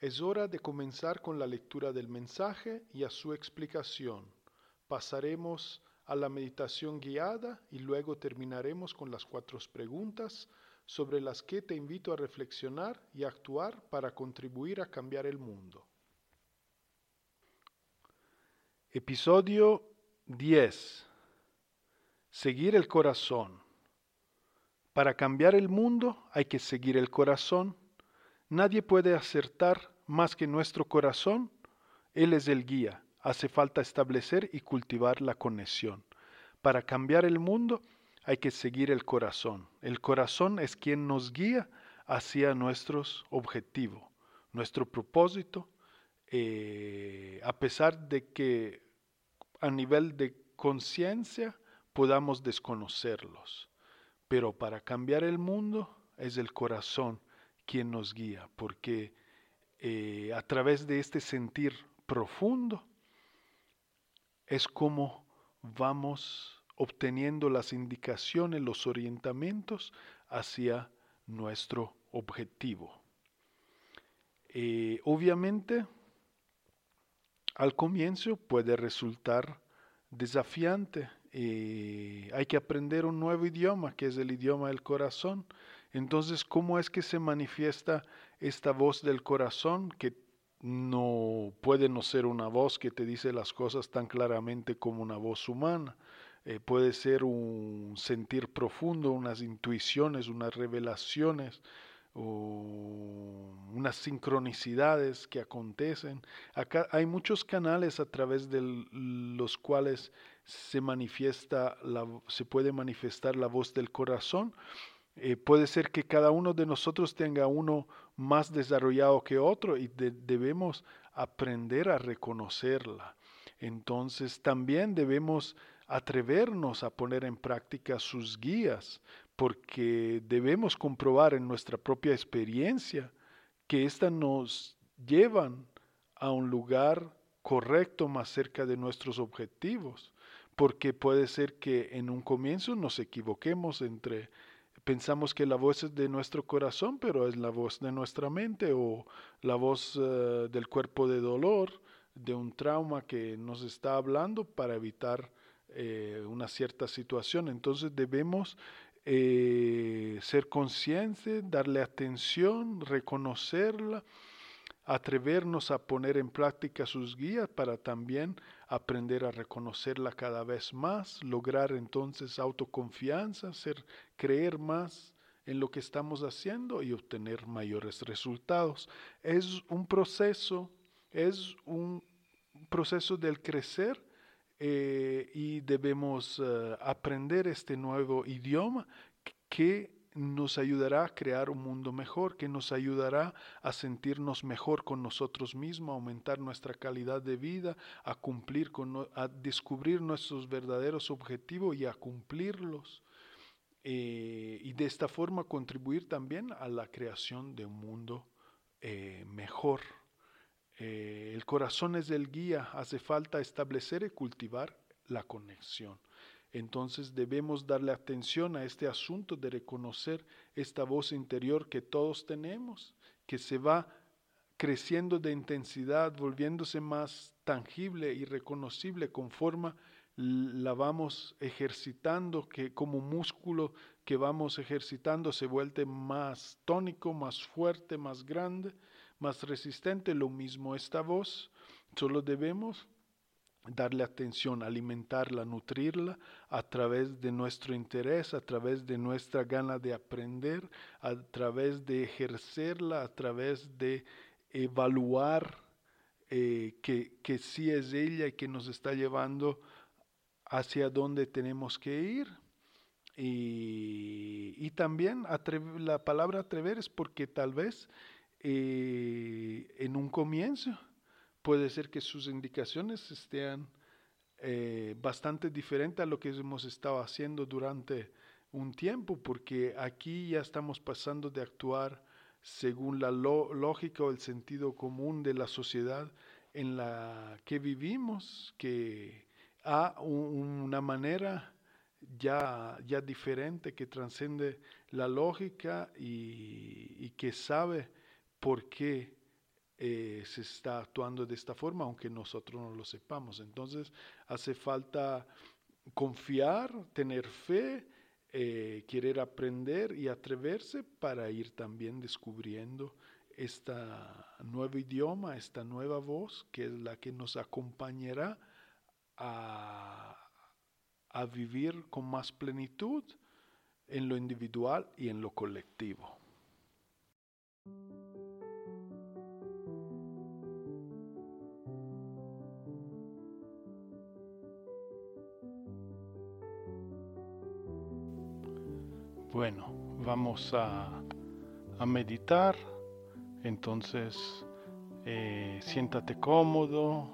Es hora de comenzar con la lectura del mensaje y a su explicación. Pasaremos a la meditación guiada y luego terminaremos con las cuatro preguntas sobre las que te invito a reflexionar y actuar para contribuir a cambiar el mundo. Episodio 10. Seguir el corazón. Para cambiar el mundo hay que seguir el corazón. Nadie puede acertar más que nuestro corazón. Él es el guía. Hace falta establecer y cultivar la conexión. Para cambiar el mundo hay que seguir el corazón. El corazón es quien nos guía hacia nuestros objetivos, nuestro propósito, eh, a pesar de que a nivel de conciencia podamos desconocerlos. Pero para cambiar el mundo es el corazón quien nos guía, porque eh, a través de este sentir profundo es como vamos obteniendo las indicaciones, los orientamientos hacia nuestro objetivo. Eh, obviamente, al comienzo puede resultar desafiante. eh, hay que aprender un nuevo idioma, que es el idioma del corazón. Entonces, ¿cómo es que se manifiesta esta voz del corazón que no puede no ser una voz que te dice las cosas tan claramente como una voz humana? Eh, puede ser un sentir profundo, unas intuiciones, unas revelaciones, o unas sincronicidades que acontecen. Acá hay muchos canales a través de los cuales se manifiesta se puede manifestar la voz del corazón. Eh, puede ser que cada uno de nosotros tenga uno más desarrollado que otro y de, debemos aprender a reconocerla. Entonces también debemos atrevernos a poner en práctica sus guías, porque debemos comprobar en nuestra propia experiencia que éstas nos llevan a un lugar correcto más cerca de nuestros objetivos, porque puede ser que en un comienzo nos equivoquemos entre pensamos que la voz es de nuestro corazón, pero es la voz de nuestra mente o la voz uh, del cuerpo de dolor, de un trauma que nos está hablando para evitar eh, una cierta situación. Entonces debemos eh, ser conscientes, darle atención, reconocerla, atrevernos a poner en práctica sus guías para también aprender a reconocerla cada vez más, lograr entonces autoconfianza, ser, creer más en lo que estamos haciendo y obtener mayores resultados. Es un proceso, es un proceso del crecer eh, y debemos uh, aprender este nuevo idioma que nos ayudará a crear un mundo mejor, que nos ayudará a sentirnos mejor con nosotros mismos, a aumentar nuestra calidad de vida, a cumplir con, a descubrir nuestros verdaderos objetivos y a cumplirlos. Eh, y de esta forma contribuir también a la creación de un mundo eh, mejor. Eh, el corazón es el guía, hace falta establecer y cultivar la conexión. Entonces debemos darle atención a este asunto de reconocer esta voz interior que todos tenemos, que se va creciendo de intensidad, volviéndose más tangible y reconocible conforme la vamos ejercitando, que como músculo que vamos ejercitando se vuelve más tónico, más fuerte, más grande, más resistente. Lo mismo esta voz, solo debemos darle atención, alimentarla, nutrirla a través de nuestro interés, a través de nuestra gana de aprender, a través de ejercerla, a través de evaluar eh, que, que sí es ella y que nos está llevando hacia dónde tenemos que ir. Y, también la palabra atrever es porque tal vez eh, en un comienzo puede ser que sus indicaciones estén eh, bastante diferentes a lo que hemos estado haciendo durante un tiempo, porque aquí ya estamos pasando de actuar según la lógica o el sentido común de la sociedad en la que vivimos, que a una manera ya, ya diferente que trasciende la lógica y, que sabe por qué eh, se está actuando de esta forma, aunque nosotros no lo sepamos. Entonces hace falta confiar, tener fe, eh, querer aprender y atreverse para ir también descubriendo este nuevo idioma, esta nueva voz, que es la que nos acompañará a, a vivir con más plenitud en lo individual y en lo colectivo. Bueno, vamos a, a meditar. Entonces, eh, siéntate cómodo,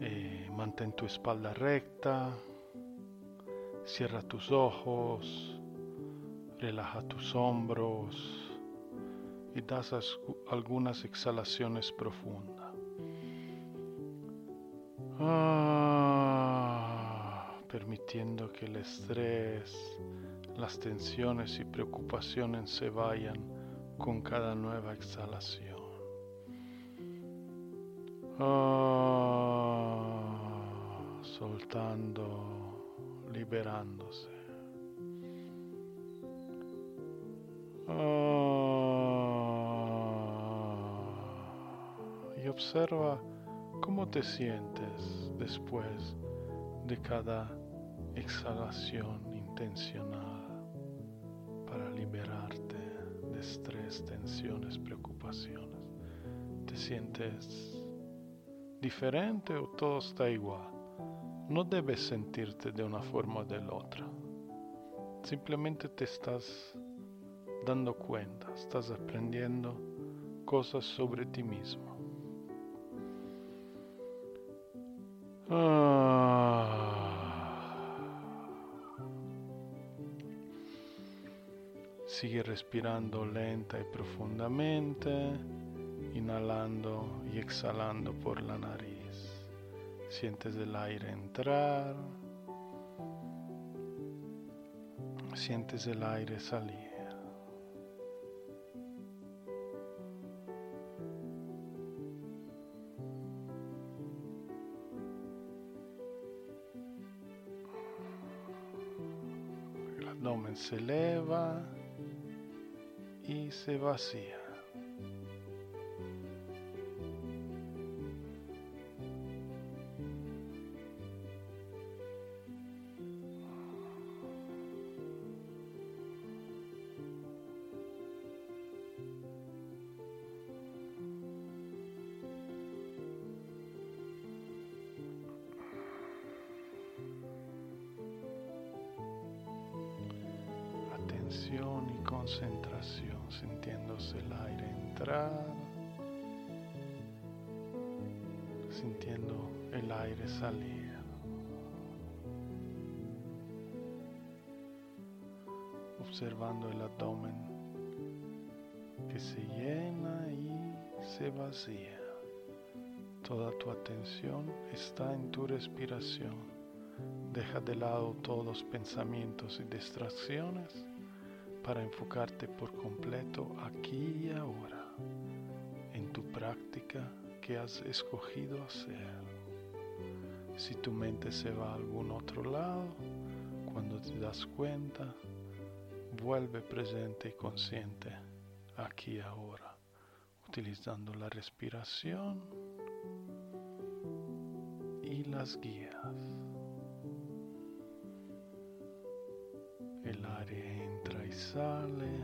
eh, mantén tu espalda recta, cierra tus ojos, relaja tus hombros y das algunas exhalaciones profundas. Ah, permitiendo que el estrés, las tensiones y preocupaciones se vayan con cada nueva exhalación. Ah, soltando, liberándose. Ah, y observa cómo te sientes después de cada exhalación intencional tensiones, preocupaciones. ¿Te sientes diferente o todo está igual? No debes sentirte de una forma o de la otra. Simplemente te estás dando cuenta, estás aprendiendo cosas sobre ti mismo. Ah. Sigue respirando lenta y profundamente, inhalando y exhalando por la nariz. Sientes el aire entrar, sientes el aire salir. El abdomen se eleva se vacía. Sintiéndose el aire entrar, sintiendo el aire salir. Observando el abdomen que se llena y se vacía. Toda tu atención está en tu respiración. Deja de lado todos los pensamientos y distracciones para enfocarte por completo aquí y ahora en tu práctica que has escogido hacer. Si tu mente se va a algún otro lado, cuando te das cuenta, vuelve presente y consciente aquí y ahora, utilizando la respiración y las guías. Sale.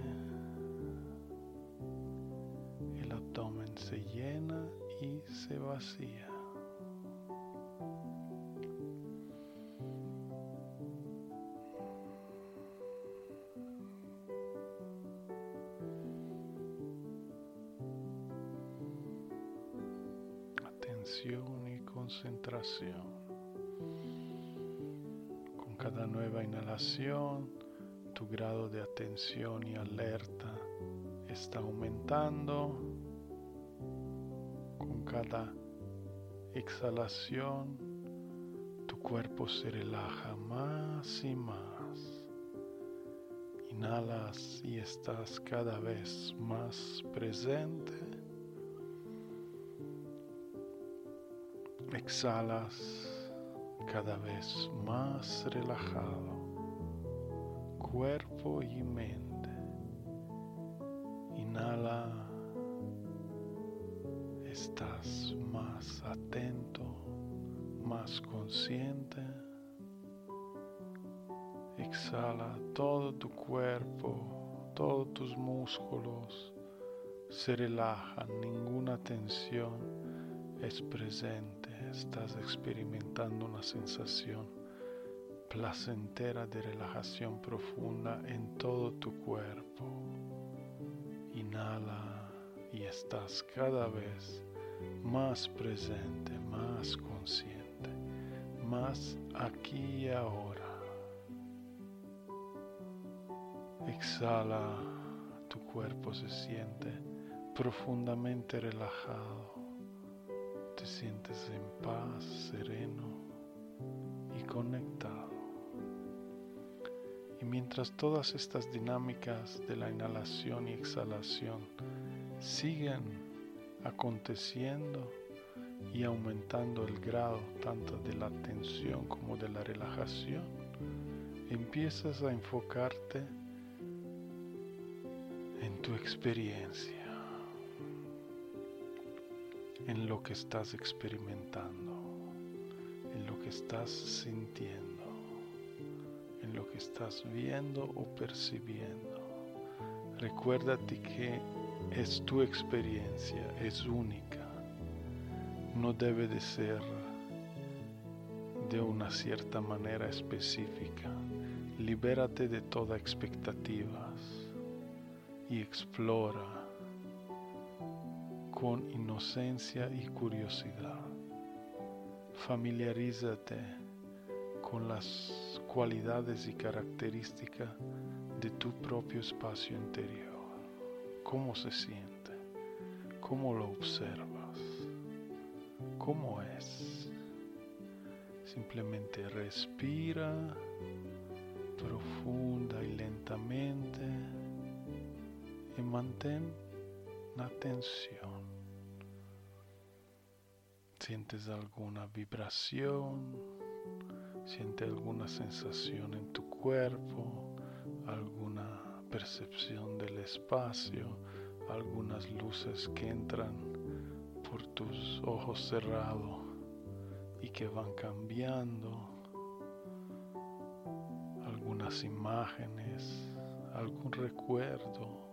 El abdomen se llena y se vacía. y concentración. Con cada nueva inhalación, tu grado de atención y alerta está aumentando. Con cada exhalación, tu cuerpo se relaja más y más. Inhalas y estás cada vez más presente Exhalas cada vez más relajado, cuerpo y mente. Inhala, estás más atento, más consciente. Exhala todo tu cuerpo, todos tus músculos se relajan, ninguna tensión es presente, estás experimentando una sensación placentera de relajación profunda en todo tu cuerpo. Inhala y estás cada vez más presente, más consciente, más aquí y ahora. Exhala, tu cuerpo se siente profundamente relajado te sientes en paz, sereno y conectado. Mientras todas estas dinámicas de la inhalación y exhalación siguen aconteciendo y aumentando el grado tanto de la tensión como de la relajación, empiezas a enfocarte en tu experiencia en lo que estás experimentando, en lo que estás sintiendo, estás viendo o percibiendo. Recuérdate que es tu experiencia, es única, no debe de ser de una cierta manera específica. Libérate de toda expectativas y explora con inocencia y curiosidad. Familiarízate con las cualidades y características de tu propio espacio interior. ¿Cómo se siente? ¿Cómo lo observas? ¿Cómo es? Simplemente respira profunda y lentamente y mantén la atención. ¿Sientes alguna vibración? ¿Sientes alguna sensación en tu cuerpo? ¿Alguna percepción del espacio? ¿Algunas luces que entran por tus ojos cerrados y que van cambiando? ¿Algunas imágenes? ¿Algún recuerdo?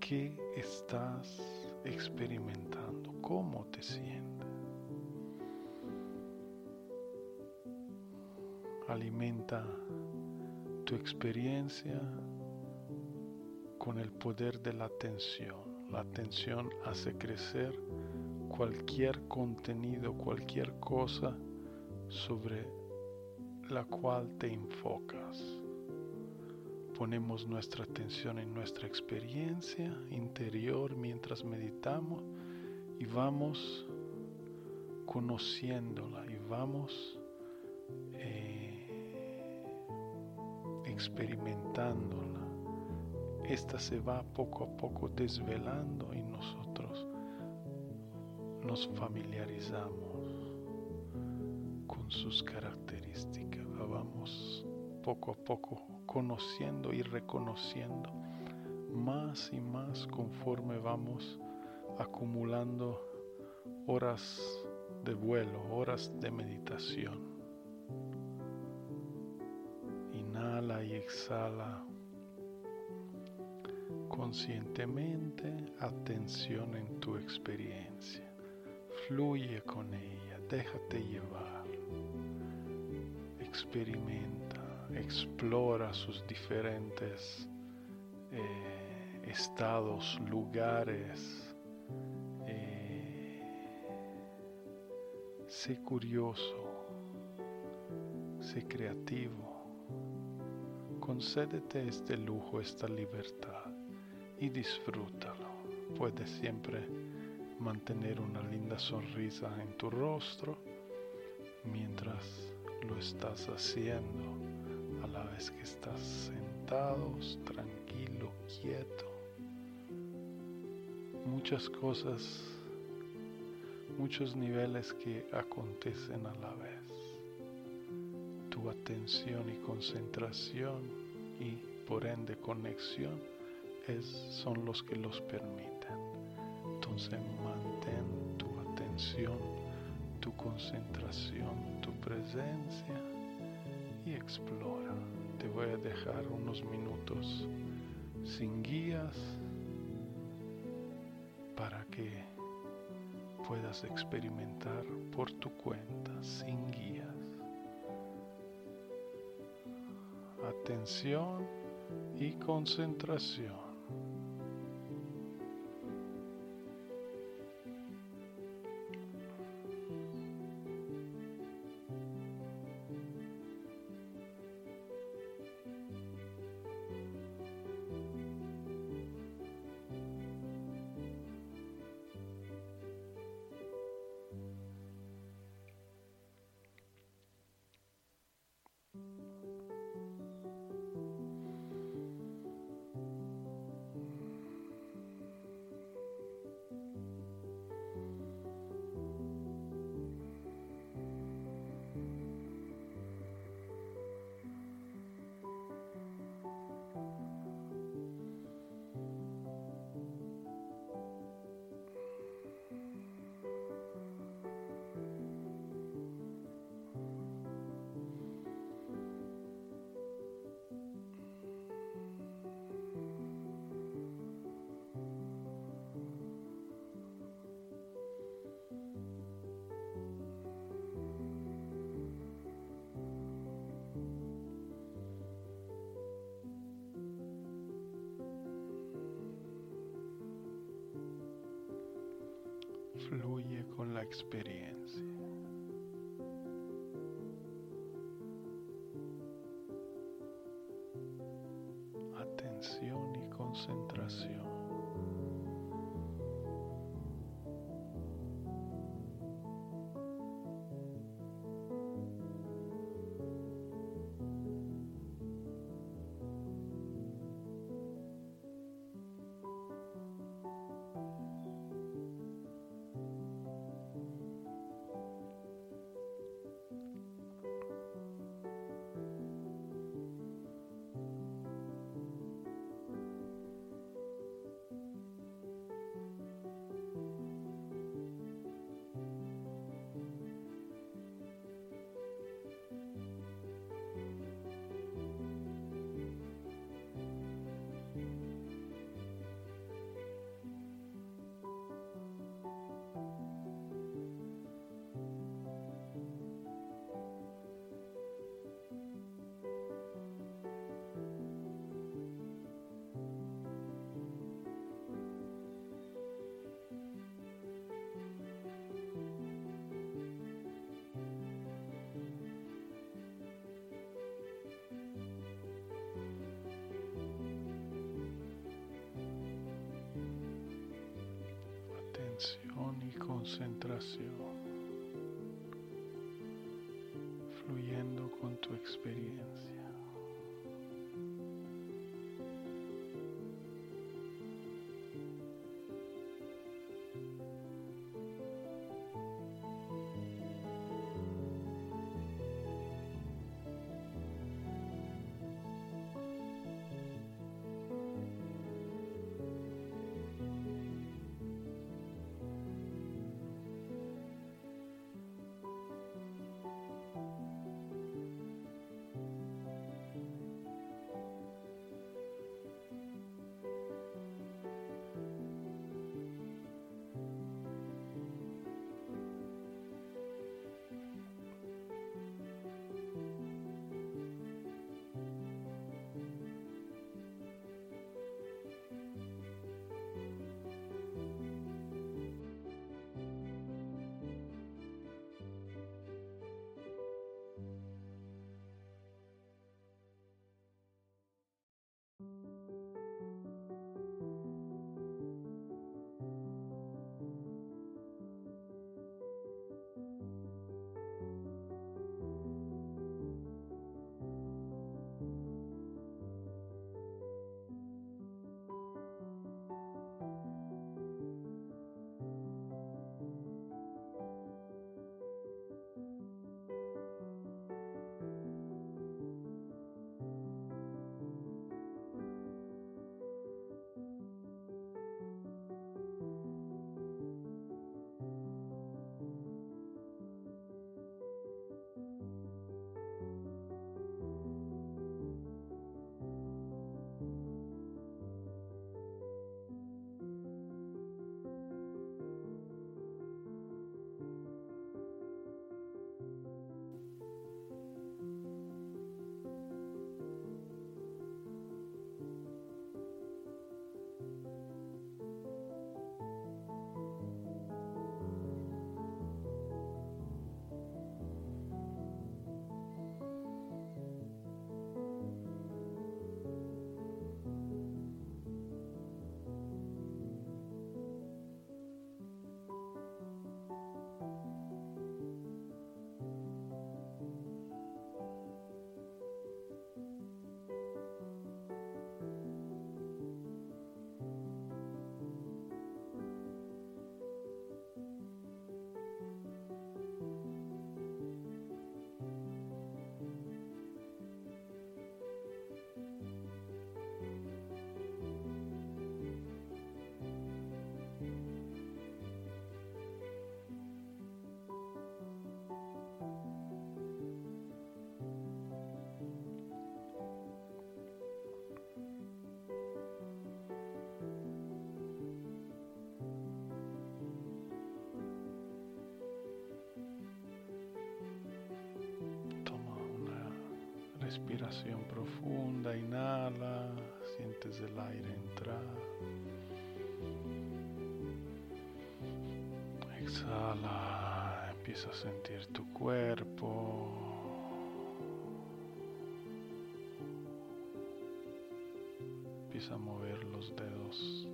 ¿Qué estás experimentando? cómo te sientes. Alimenta tu experiencia con el poder de la atención. La atención hace crecer cualquier contenido, cualquier cosa sobre la cual te enfocas. Ponemos nuestra atención en nuestra experiencia interior mientras meditamos y vamos conociéndola y vamos experimentándola. Esta se va poco a poco desvelando y nosotros nos familiarizamos con sus características. vamos poco a poco conociendo y reconociendo más y más conforme vamos acumulando horas de vuelo, horas de meditación. Inhala y exhala conscientemente. Atención en tu experiencia. Fluye con ella, déjate llevar. Experimenta, explora sus diferentes eh, estados, lugares, Sé curioso, sé creativo, concédete este lujo, esta libertad y disfrútalo. Puedes siempre mantener una linda sonrisa en tu rostro mientras lo estás haciendo a la vez que estás sentado, tranquilo, quieto. Muchas cosas muchos niveles que acontecen a la vez. Atención y concentración y por ende conexión es, son los que los permiten. Entonces mantén tu atención, tu concentración, tu presencia y explora. Te voy a dejar unos minutos sin guías para que puedas experimentar por tu cuenta sin guías. Atención y concentración. Fluye con la experiencia. concentración fluyendo con tu experiencia. Respiración profunda, inhala, sientes el aire entrar. Exhala, empieza a sentir tu cuerpo. Empieza a mover los dedos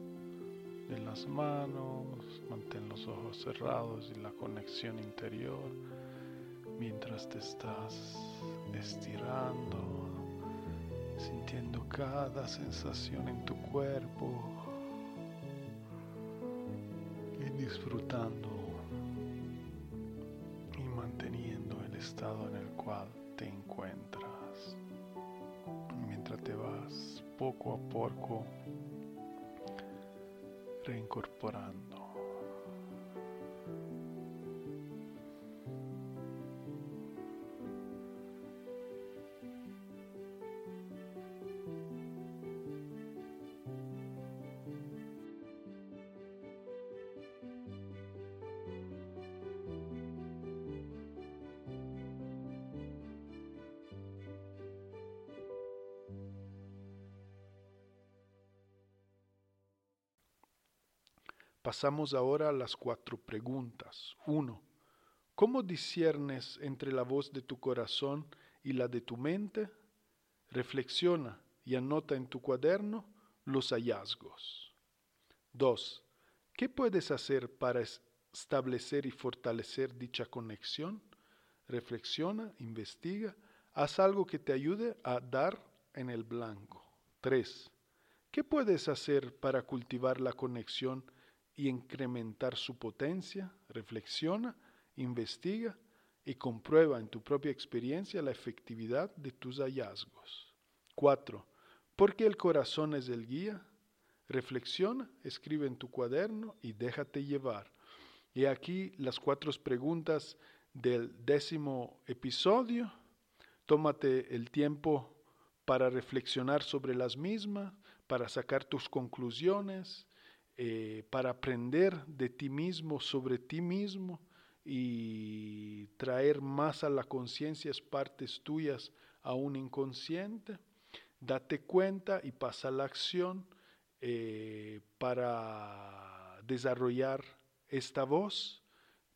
de las manos, mantén los ojos cerrados y la conexión interior te estás estirando, sintiendo cada sensación en tu cuerpo y disfrutando y manteniendo el estado en el cual te encuentras mientras te vas poco a poco reincorporando. Pasamos ahora a las cuatro preguntas. 1. ¿Cómo disiernes entre la voz de tu corazón y la de tu mente? Reflexiona y anota en tu cuaderno los hallazgos. 2. ¿Qué puedes hacer para establecer y fortalecer dicha conexión? reflexiona, investiga, haz algo que te ayude a dar en el blanco. 3. ¿Qué puedes hacer para cultivar la conexión y incrementar su potencia? Reflexiona, investiga y comprueba en tu propia experiencia la efectividad de tus hallazgos. 4. ¿Por qué el corazón es el guía? Reflexiona, escribe en tu cuaderno y déjate llevar. Y aquí las cuatro preguntas del décimo episodio. Tómate el tiempo para reflexionar sobre las mismas, para sacar tus conclusiones, eh, para aprender de ti mismo sobre ti mismo y traer más a la conciencia partes tuyas a un inconsciente. Date cuenta y pasa a la acción eh, para desarrollar esta voz,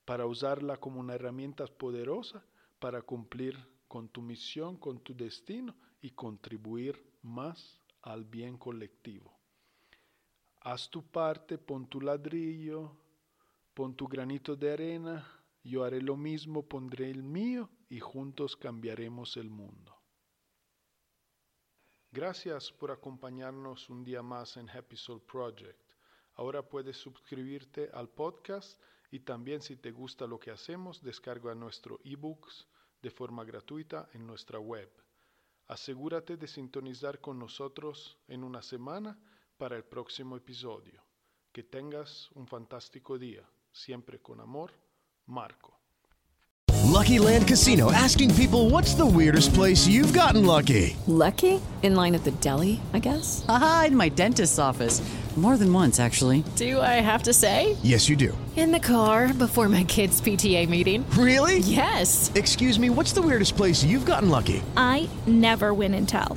para usarla como una herramienta poderosa para cumplir con tu misión, con tu destino y contribuir más al bien colectivo. Haz tu parte, pon tu ladrillo, pon tu granito de arena, yo haré lo mismo, pondré el mío y juntos cambiaremos el mundo. Gracias por acompañarnos un día más en Happy Soul Project. Ahora puedes suscribirte al podcast y también si te gusta lo que hacemos, descarga nuestro ebooks de forma gratuita en nuestra web. Asegúrate de sintonizar con nosotros en una semana para el próximo episodio. Que tengas un fantástico día. Siempre con amor, Marco. Lucky Land Casino asking people what's the weirdest place you've gotten lucky? Lucky? In line at the deli, I guess? Aha, in my dentist's office. More than once, actually. Do I have to say? Yes, you do. In the car before my kids' PTA meeting. Really? Yes. Excuse me, what's the weirdest place you've gotten lucky? I never win and tell.